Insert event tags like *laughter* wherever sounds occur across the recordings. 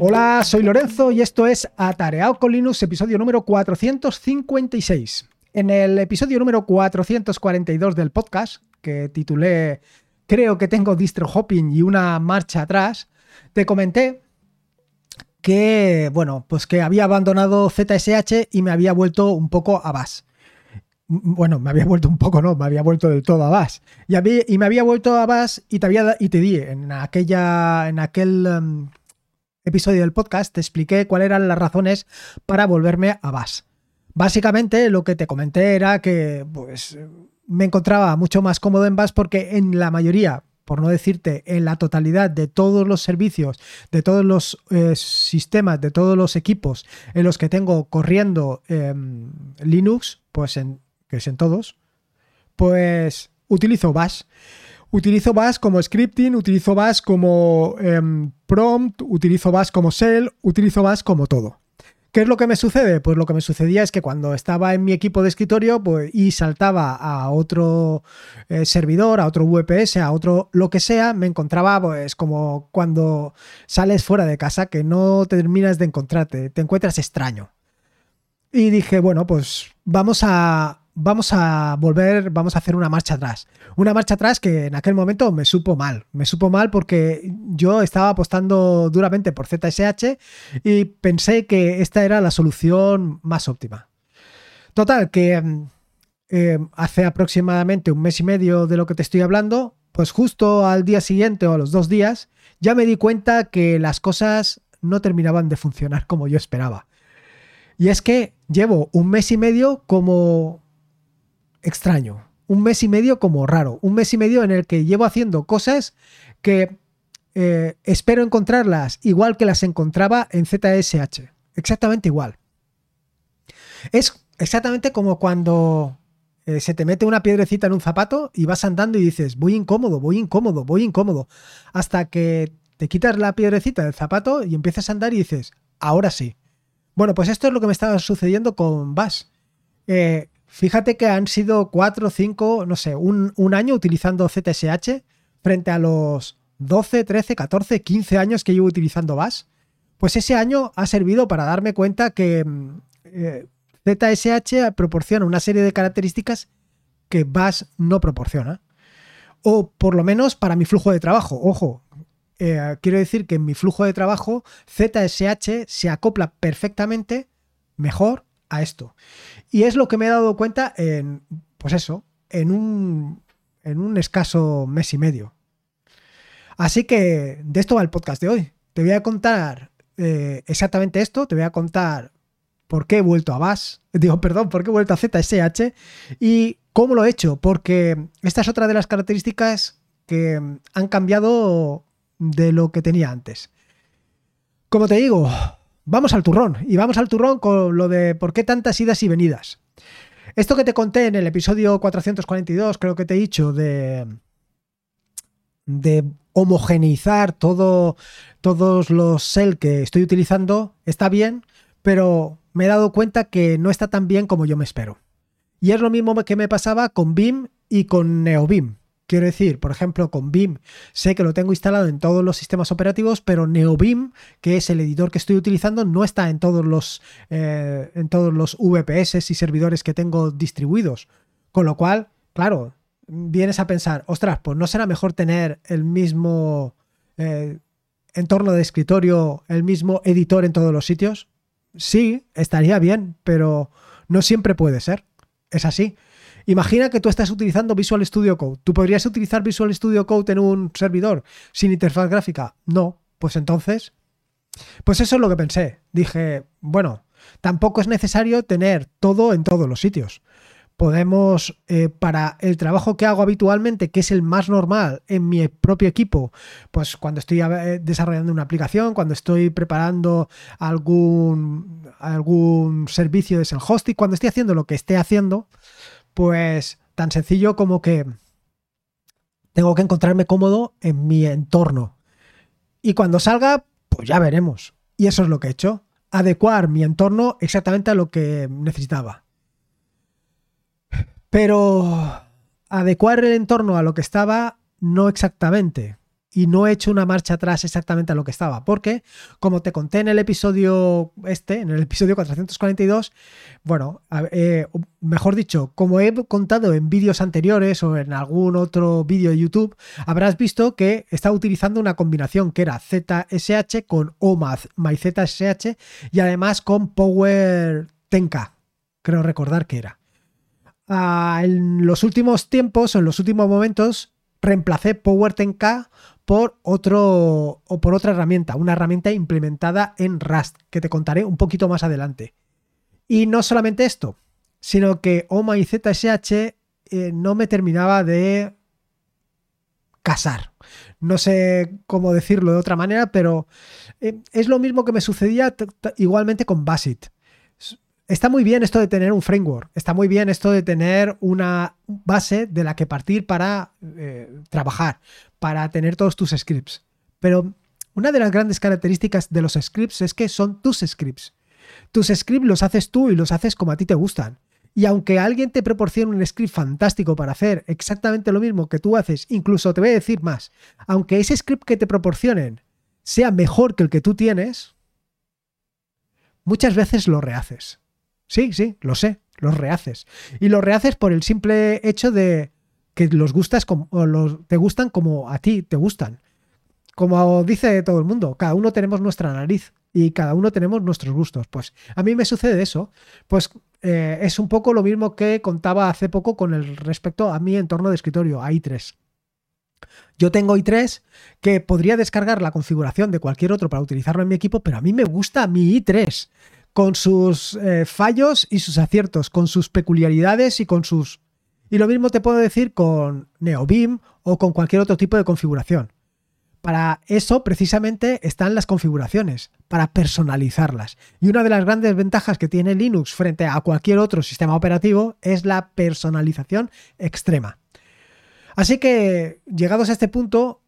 Hola, soy Lorenzo y esto es Atareado con Linux, episodio número 456. En el episodio número 442 del podcast, que titulé Creo que tengo distro hopping y una marcha atrás, te comenté que, bueno, pues que había abandonado ZSH y me había vuelto un poco a Bash. Bueno, me había vuelto un poco, no, me había vuelto del todo a Bash. Y, y me había vuelto a Bash y te, había, y te di en, aquella, en aquel em, episodio del podcast, te expliqué cuáles eran las razones para volverme a Bash. Básicamente lo que te comenté era que pues, me encontraba mucho más cómodo en Bash porque en la mayoría, por no decirte en la totalidad de todos los servicios, de todos los eh, sistemas, de todos los equipos en los que tengo corriendo em, Linux, pues en, que es en todos, pues utilizo Bash. Utilizo Bash como scripting, utilizo Bash como em, prompt, utilizo Bash como shell, utilizo Bash como todo. ¿Qué es lo que me sucede? Pues lo que me sucedía es que cuando estaba en mi equipo de escritorio pues, y saltaba a otro eh, servidor, a otro VPS, a otro lo que sea, me encontraba pues como cuando sales fuera de casa que no terminas de encontrarte, te encuentras extraño. Y dije, bueno, pues vamos a, vamos a volver, vamos a hacer una marcha atrás. Una marcha atrás que en aquel momento me supo mal. Me supo mal porque yo estaba apostando duramente por ZSH y pensé que esta era la solución más óptima. Total, que mm, eh, hace aproximadamente un mes y medio de lo que te estoy hablando, pues justo al día siguiente o a los dos días, ya me di cuenta que las cosas no terminaban de funcionar como yo esperaba. Y es que llevo un mes y medio como extraño, un mes y medio como raro, un mes y medio en el que llevo haciendo cosas que eh, espero encontrarlas igual que las encontraba en ZSH, exactamente igual. Es exactamente como cuando eh, se te mete una piedrecita en un zapato y vas andando y dices, voy incómodo, voy incómodo, voy incómodo, hasta que te quitas la piedrecita del zapato y empiezas a andar y dices, ahora sí. Bueno, pues esto es lo que me estaba sucediendo con Bash. Eh, Fíjate que han sido cuatro, cinco, no sé, un, año utilizando ZSH frente a los 12, 13, 14, 15 años que llevo utilizando Bash. Pues ese año ha servido para darme cuenta que mm, eh, ZSH proporciona una serie de características que Bash no proporciona. O por lo menos para mi flujo de trabajo. Ojo, eh, quiero decir que en mi flujo de trabajo ZSH se acopla perfectamente mejor a esto. Y es lo que me he dado cuenta en, pues eso, en un, en un escaso mes y medio. Así que de esto va el podcast de hoy. Te voy a contar eh, exactamente esto, te voy a contar por qué he vuelto a Bash, *laughs* digo, perdón, por qué he vuelto a ZSH y cómo lo he hecho, porque esta es otra de las características que han cambiado de lo que tenía antes. Como te digo, vamos al turrón. Y vamos al turrón con lo de por qué tantas idas y venidas. Esto que te conté en el episodio 442, creo que te he dicho, de, homogeneizar todo, todos los sell que estoy utilizando, está bien, pero me he dado cuenta que no está tan bien como yo me espero. Y es lo mismo que me pasaba con BIM y con NeoBIM. Quiero decir, por ejemplo, con BIM sé que lo tengo instalado en todos los sistemas operativos, pero NeoBIM, que es el editor que estoy utilizando, no está en todos los, eh, en todos los VPS y servidores que tengo distribuidos. Con lo cual, claro, vienes a pensar, ostras, pues no será mejor tener el mismo eh, entorno de escritorio, el mismo editor en todos los sitios. Sí, estaría bien, pero no siempre puede ser. Es así. Imagina que tú estás utilizando Visual Studio Code. ¿Tú podrías utilizar Visual Studio Code en un servidor sin interfaz gráfica? No. Pues entonces, pues eso es lo que pensé. Dije, bueno, tampoco es necesario tener todo en todos los sitios. Podemos, eh, para el trabajo que hago habitualmente, que es el más normal en mi propio equipo, pues cuando estoy eh, desarrollando una aplicación, cuando estoy preparando algún, algún servicio de self-hosting, cuando estoy haciendo lo que esté haciendo, pues tan sencillo como que tengo que encontrarme cómodo en mi entorno. Y cuando salga, pues ya veremos. Y eso es lo que he hecho. Adecuar mi entorno exactamente a lo que necesitaba. Pero adecuar el entorno a lo que estaba, no exactamente. Y no he hecho una marcha atrás exactamente a lo que estaba, porque como te conté en el episodio este, en el episodio 442, bueno, eh, mejor dicho, como he contado en vídeos anteriores o en algún otro vídeo de YouTube, habrás visto que estaba utilizando una combinación que era ZSH con OMAD MyZSH y además con Power Tenka, creo recordar que era. Ah, en los últimos tiempos o en los últimos momentos reemplacé Power Tenka por otro o por otra herramienta, una herramienta implementada en Rust, que te contaré un poquito más adelante. Y no solamente esto, sino que OMA y ZSH eh, no me terminaba de casar. No sé cómo decirlo de otra manera, pero eh, es lo mismo que me sucedía igualmente con Basit. Está muy bien esto de tener un framework, está muy bien esto de tener una base de la que partir para eh, trabajar, para tener todos tus scripts. Pero una de las grandes características de los scripts es que son tus scripts. Tus scripts los haces tú y los haces como a ti te gustan. Y aunque alguien te proporcione un script fantástico para hacer exactamente lo mismo que tú haces, incluso te voy a decir más, aunque ese script que te proporcionen sea mejor que el que tú tienes, muchas veces lo rehaces. Sí, sí, lo sé, los rehaces. Y los rehaces por el simple hecho de que los gustas como, los, te gustan como a ti te gustan. Como dice todo el mundo, cada uno tenemos nuestra nariz y cada uno tenemos nuestros gustos. Pues a mí me sucede eso. Pues eh, es un poco lo mismo que contaba hace poco con el respecto a mi entorno de escritorio, a i3. Yo tengo i3 que podría descargar la configuración de cualquier otro para utilizarlo en mi equipo, pero a mí me gusta mi i3 con sus eh, fallos y sus aciertos, con sus peculiaridades y con sus... Y lo mismo te puedo decir con NeoBeam o con cualquier otro tipo de configuración. Para eso precisamente están las configuraciones, para personalizarlas. Y una de las grandes ventajas que tiene Linux frente a cualquier otro sistema operativo es la personalización extrema. Así que, llegados a este punto,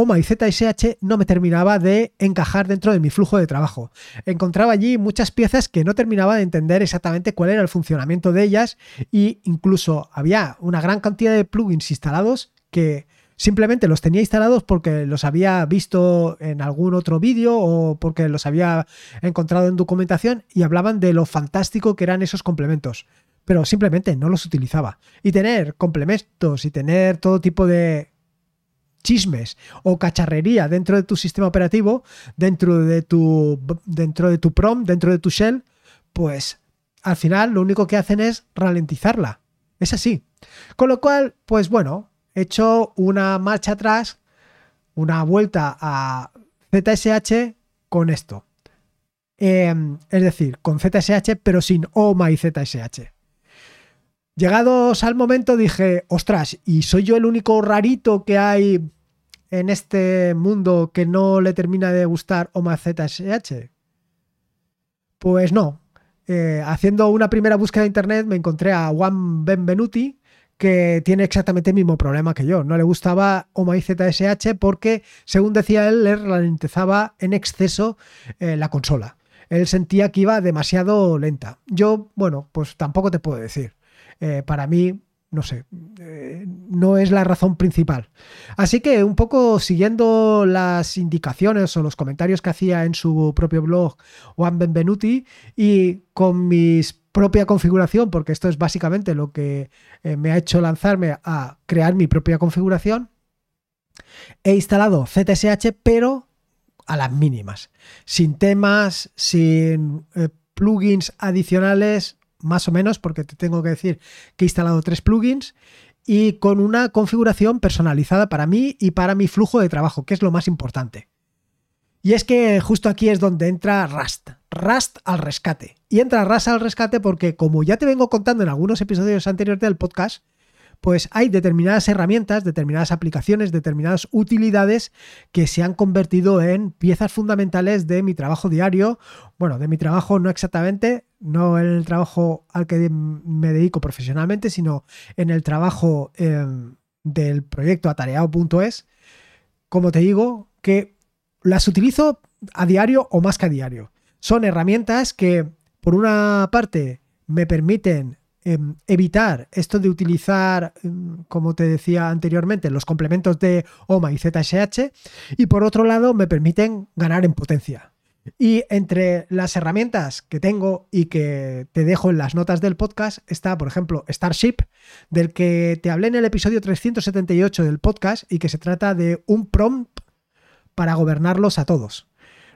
OMA y ZSH no me terminaba de encajar dentro de mi flujo de trabajo. Encontraba allí muchas piezas que no terminaba de entender exactamente cuál era el funcionamiento de ellas e incluso había una gran cantidad de plugins instalados que simplemente los tenía instalados porque los había visto en algún otro vídeo o porque los había encontrado en documentación y hablaban de lo fantástico que eran esos complementos pero simplemente no los utilizaba. Y tener complementos y tener todo tipo de chismes o cacharrería dentro de tu sistema operativo, dentro de tu, dentro de tu prom, dentro de tu shell, pues al final lo único que hacen es ralentizarla. Es así. Con lo cual, pues bueno, he hecho una marcha atrás, una vuelta a ZSH con esto. Em, es decir, con ZSH, pero sin OMA y ZSH. Llegados al momento dije, ostras, ¿y soy yo el único rarito que hay en este mundo que no le termina de gustar OMA ZSH? Pues no. Eh, haciendo una primera búsqueda de internet me encontré a Juan Benvenuti, que tiene exactamente el mismo problema que yo. No le gustaba OMA ZSH porque, según decía él, le ralentizaba en exceso eh, la consola. Él sentía que iba demasiado lenta. Yo, bueno, pues tampoco te puedo decir. Eh, para mí, no sé, eh, no es la razón principal. Así que un poco siguiendo las indicaciones o los comentarios que hacía en su propio blog Juan Benvenuti y con mi propia configuración, porque esto es básicamente lo que eh, me ha hecho lanzarme a crear mi propia configuración, he instalado ZSH pero a las mínimas, sin temas, sin plugins adicionales, más o menos, porque te tengo que decir que he instalado tres plugins y con una configuración personalizada para mí y para mi flujo de trabajo, que es lo más importante. Y es que justo aquí es donde entra Rust. Rust al rescate. Y entra Rust al rescate porque, como ya te vengo contando en algunos episodios anteriores del podcast, pues hay determinadas herramientas, determinadas aplicaciones, determinadas utilidades que se han convertido en piezas fundamentales de mi trabajo diario. Bueno, de mi trabajo no exactamente, no en el trabajo al que me dedico profesionalmente, sino en el trabajo em, del proyecto atareado.es. Como te digo, que las utilizo a diario o más que a diario. Son herramientas que, por una parte, me permiten em, evitar esto de utilizar, em, como te decía anteriormente, los complementos de OMA y ZSH y por otro lado me permiten ganar en potencia. Y entre las herramientas que tengo y que te dejo en las notas del podcast está, por ejemplo, Starship, del que te hablé en el episodio 378 del podcast y que se trata de un prompt para gobernarlos a todos.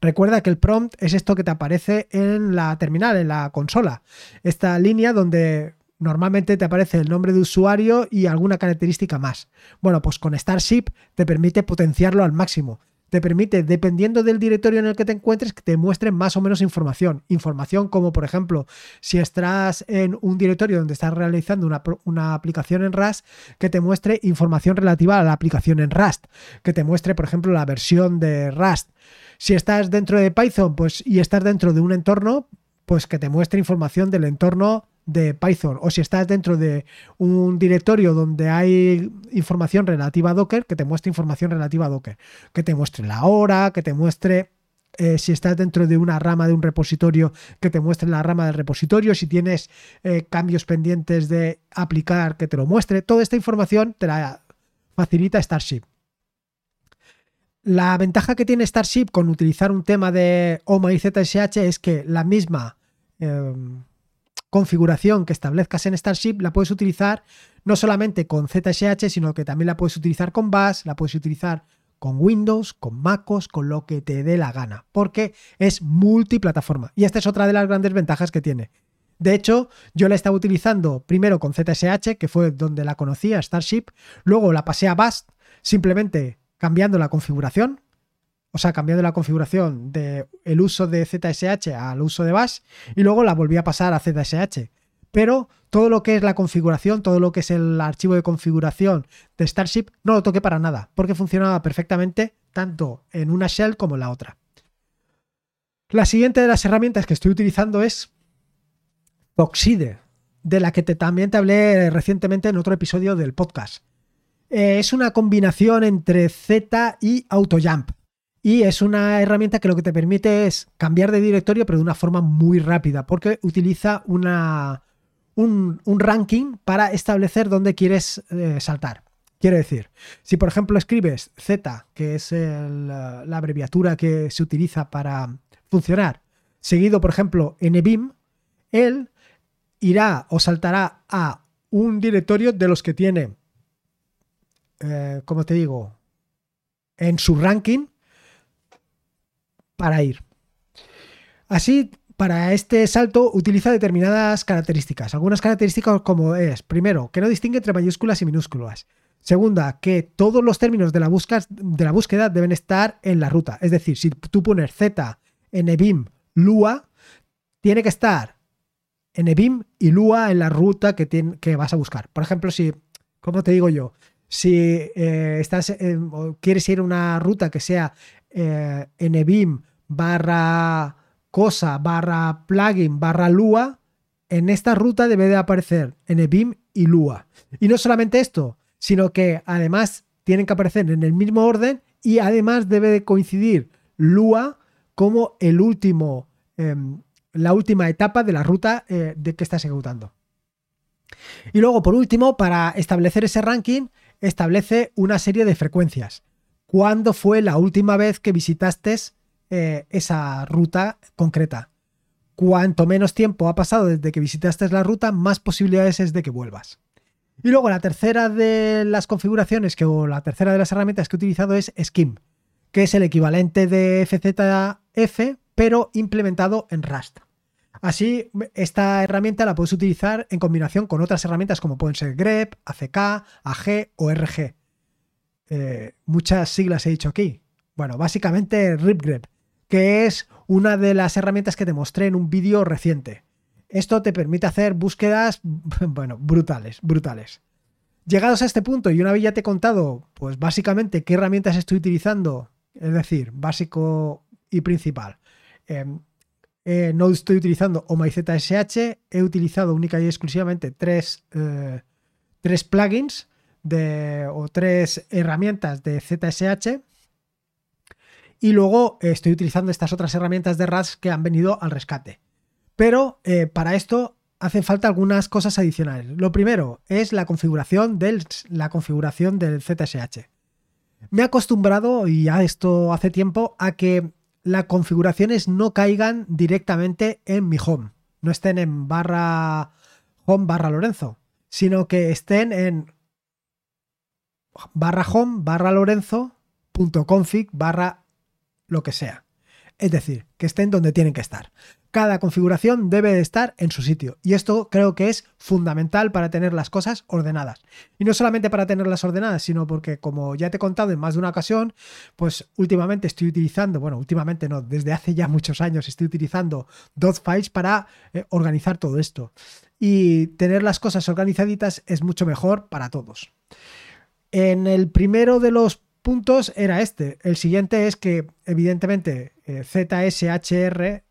Recuerda que el prompt es esto que te aparece en la terminal, en la consola. Esta línea donde normalmente te aparece el nombre de usuario y alguna característica más. Bueno, pues con Starship te permite potenciarlo al máximo te permite, dependiendo del directorio en el que te encuentres, que te muestre más o menos información. Información como, por ejemplo, si estás en un directorio donde estás realizando una, aplicación en Rust, que te muestre información relativa a la aplicación en Rust. Que te muestre, por ejemplo, la versión de Rust. Si estás dentro de Python pues, y estás dentro de un entorno, pues que te muestre información del entorno de Python o si estás dentro de un directorio donde hay información relativa a Docker, que te muestre información relativa a Docker, que te muestre la hora, que te muestre eh, si estás dentro de una rama de un repositorio, que te muestre la rama del repositorio, si tienes eh, cambios pendientes de aplicar, que te lo muestre. Toda esta información te la facilita Starship. La ventaja que tiene Starship con utilizar un tema de OMA y ZSH es que la misma em, configuración que establezcas en Starship la puedes utilizar no solamente con ZSH, sino que también la puedes utilizar con Bash, la puedes utilizar con Windows, con MacOS, con lo que te dé la gana, porque es multiplataforma. Y esta es otra de las grandes ventajas que tiene. De hecho, yo la estaba utilizando primero con ZSH, que fue donde la conocía, Starship, luego la pasé a Bash, simplemente cambiando la configuración, o sea, cambiando la configuración del el uso de ZSH al uso de Bash y luego la volví a pasar a ZSH. Pero todo lo que es la configuración, todo lo que es el archivo de configuración de Starship, no lo toqué para nada, porque funcionaba perfectamente tanto en una shell como en la otra. La siguiente de las herramientas que estoy utilizando es Oxide, de la que también te hablé recientemente en otro episodio del podcast. Eh, es una combinación entre Z y AutoJump. Y es una herramienta que lo que te permite es cambiar de directorio, pero de una forma muy rápida, porque utiliza una, un, ranking para establecer dónde quieres eh, saltar. Quiere decir, si por ejemplo escribes Z, que es la abreviatura que se utiliza para funcionar, seguido por ejemplo NBIM, él irá o saltará a un directorio de los que tiene, eh, como te digo, en su ranking para ir. Así, para este salto utiliza determinadas características. Algunas características como es, primero, que no distingue entre mayúsculas y minúsculas. Segunda, que todos los términos de la, de la búsqueda deben estar en la ruta. Es decir, si tú pones Z, NBIM, LUA, tiene que estar NBIM y LUA en la ruta que, que vas a buscar. Por ejemplo, si, como te digo yo, si eh, estás, quieres ir a una ruta que sea eh, NBIM barra cosa barra plugin barra Lua, en esta ruta debe de aparecer NBIM y Lua. Y no solamente esto, sino que además tienen que aparecer en el mismo orden y además debe de coincidir Lua como el último, em, la última etapa de la ruta eh, de que estás ejecutando. Y luego, por último, para establecer ese ranking, establece una serie de frecuencias. ¿Cuándo fue la última vez que visitaste eh, esa ruta concreta? Cuanto menos tiempo ha pasado desde que visitaste la ruta, más posibilidades es de que vuelvas. Y luego la tercera de las configuraciones que, o la tercera de las herramientas que he utilizado es Skim, que es el equivalente de FZF, pero implementado en Rust. Así, esta herramienta la puedes utilizar en combinación con otras herramientas como pueden ser grep, ACK, AG o RG. Eh, muchas siglas he dicho aquí. Bueno, básicamente RipGrep, que es una de las herramientas que te mostré en un vídeo reciente. Esto te permite hacer búsquedas, *laughs* bueno, brutales, brutales. Llegados a este punto y una vez ya te he contado, pues básicamente qué herramientas estoy utilizando, es decir, básico y principal. Em, eh, no estoy utilizando OMyZSH, he utilizado única y exclusivamente tres, eh, tres plugins o tres herramientas de ZSH. Y luego estoy utilizando estas otras herramientas de RAS que han venido al rescate. Pero eh, para esto hacen falta algunas cosas adicionales. Lo primero es la configuración del, la configuración del ZSH. Me he acostumbrado, y ya esto hace tiempo, a que las configuraciones no caigan directamente en mi home. No estén en barra home barra Lorenzo, sino que estén en barra home barra Lorenzo punto config barra lo que sea. Es decir, que estén donde tienen que estar cada configuración debe de estar en su sitio. Y esto creo que es fundamental para tener las cosas ordenadas. Y no solamente para tenerlas ordenadas, sino porque, como ya te he contado en más de una ocasión, pues últimamente estoy utilizando, bueno, últimamente no, desde hace ya muchos años estoy utilizando files para eh, organizar todo esto. Y tener las cosas organizaditas es mucho mejor para todos. En el primero de los puntos era este. El siguiente es que, evidentemente, eh, ZSHR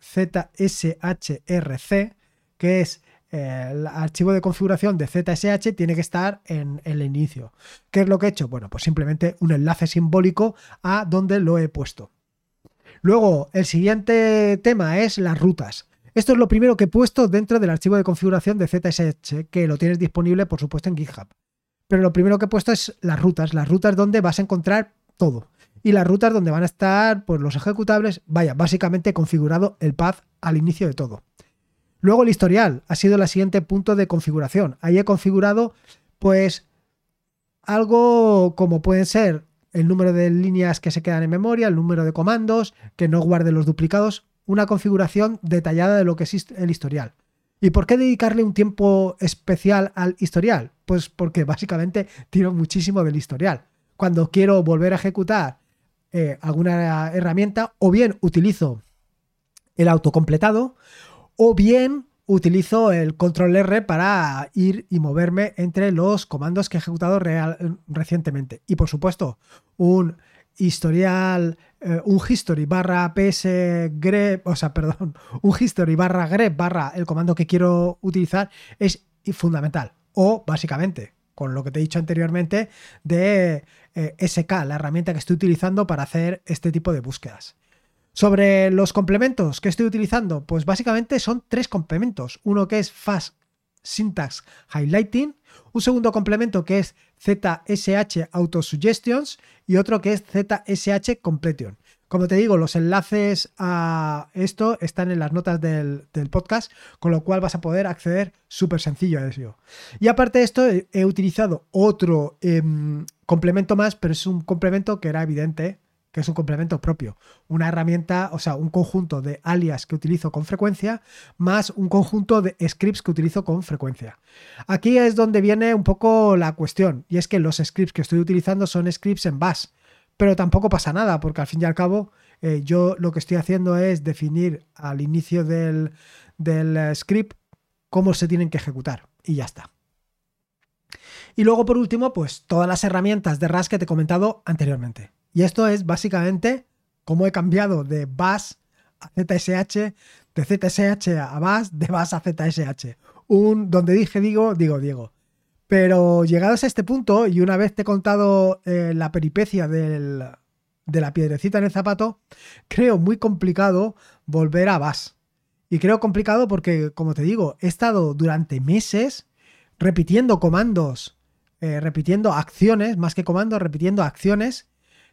ZSHRC, que es eh, el archivo de configuración de ZSH, tiene que estar en, el inicio. ¿Qué es lo que he hecho? Bueno, pues simplemente un enlace simbólico a donde lo he puesto. Luego, el siguiente tema es las rutas. Esto es lo primero que he puesto dentro del archivo de configuración de ZSH, que lo tienes disponible, por supuesto, en GitHub. Pero lo primero que he puesto es las rutas, las rutas donde vas a encontrar todo y las rutas donde van a estar pues, los ejecutables, vaya, básicamente configurado el path al inicio de todo. Luego el historial ha sido el siguiente punto de configuración. Ahí he configurado pues algo como pueden ser el número de líneas que se quedan en memoria, el número de comandos, que no guarde los duplicados, una configuración detallada de lo que es el historial. ¿Y por qué dedicarle un tiempo especial al historial? Pues porque básicamente tiro muchísimo del historial. Cuando quiero volver a ejecutar eh, alguna herramienta, o bien utilizo el autocompletado, o bien utilizo el control R para ir y moverme entre los comandos que he ejecutado real, recientemente. Y por supuesto, un historial, eh, un history barra ps grep, o sea, *laughs* perdón, un history barra grep barra el comando que quiero utilizar es fundamental. O básicamente, con lo que te he dicho anteriormente, de eh, SK, la herramienta que estoy utilizando para hacer este tipo de búsquedas. Sobre los complementos que estoy utilizando, pues básicamente son tres complementos. Uno que es Fast Syntax Highlighting, un segundo complemento que es ZSH Auto Suggestions y otro que es ZSH Completion. Como te digo, los enlaces a esto están en las notas del, podcast, con lo cual vas a poder acceder súper sencillo a eso. Y aparte de esto, he, utilizado otro em, complemento más, pero es un complemento que era evidente que es un complemento propio. Una herramienta, o sea, un conjunto de alias que utilizo con frecuencia, más un conjunto de scripts que utilizo con frecuencia. Aquí es donde viene un poco la cuestión, y es que los scripts que estoy utilizando son scripts en Bash pero tampoco pasa nada, porque al fin y al cabo eh, yo lo que estoy haciendo es definir al inicio del, del eh, script cómo se tienen que ejecutar y ya está. Y luego por último, pues todas las herramientas de RAS que te he comentado anteriormente. Y esto es básicamente cómo he cambiado de Bash a ZSH, de ZSH a Bash, de Bash a ZSH. Un donde dije digo, digo Diego. Pero llegados a este punto, y una vez te he contado eh, la peripecia de la piedrecita en el zapato, creo muy complicado volver a Bass. Y creo complicado porque, como te digo, he estado durante meses repitiendo comandos, eh, repitiendo acciones, más que comandos, repitiendo acciones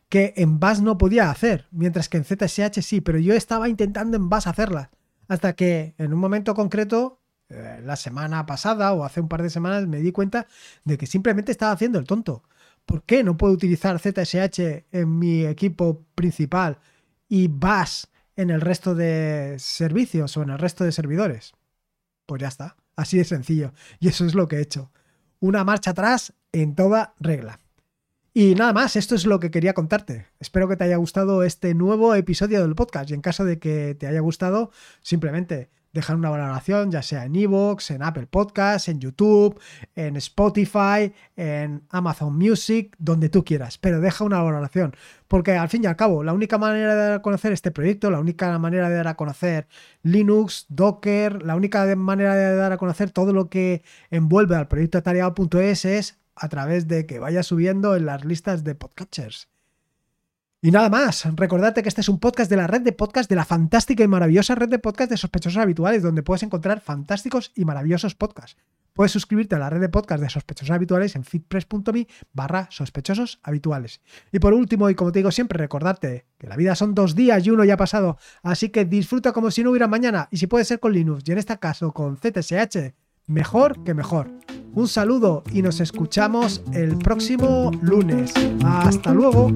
que en Bass no podía hacer, mientras que en ZSH sí, pero yo estaba intentando en Bass hacerlas. Hasta que en un momento concreto eh, la semana pasada o hace un par de semanas me di cuenta de que simplemente estaba haciendo el tonto. ¿Por qué no puedo utilizar ZSH en mi equipo principal y Bash en el resto de servicios o en el resto de servidores? Pues ya está, así de sencillo. Y eso es lo que he hecho. Una marcha atrás en toda regla. Y nada más, esto es lo que quería contarte. Espero que te haya gustado este nuevo episodio del podcast y en caso de que te haya gustado, simplemente dejar una valoración, ya sea en Evox, en Apple Podcasts, en YouTube, en Spotify, en Amazon Music, donde tú quieras, pero deja una valoración, porque al fin y al cabo, la única manera de dar a conocer este proyecto, la única manera de dar a conocer Linux, Docker, la única manera de dar a conocer todo lo que envuelve al proyecto atareado.es es a través de que vaya subiendo en las listas de podcatchers. Y nada más, recordarte que este es un podcast de la red de podcast de la fantástica y maravillosa red de podcast de sospechosos habituales, donde puedes encontrar fantásticos y maravillosos podcasts. Puedes suscribirte a la red de podcast de sospechosos habituales en fitpress.me barra sospechosos habituales. Y por último, y como te digo siempre, recordarte que la vida son dos días y uno ya ha pasado, así que disfruta como si no hubiera mañana, y si puede ser con Linux, y en este caso con ZSH, mejor que mejor. Un saludo y nos escuchamos el próximo lunes. Hasta luego.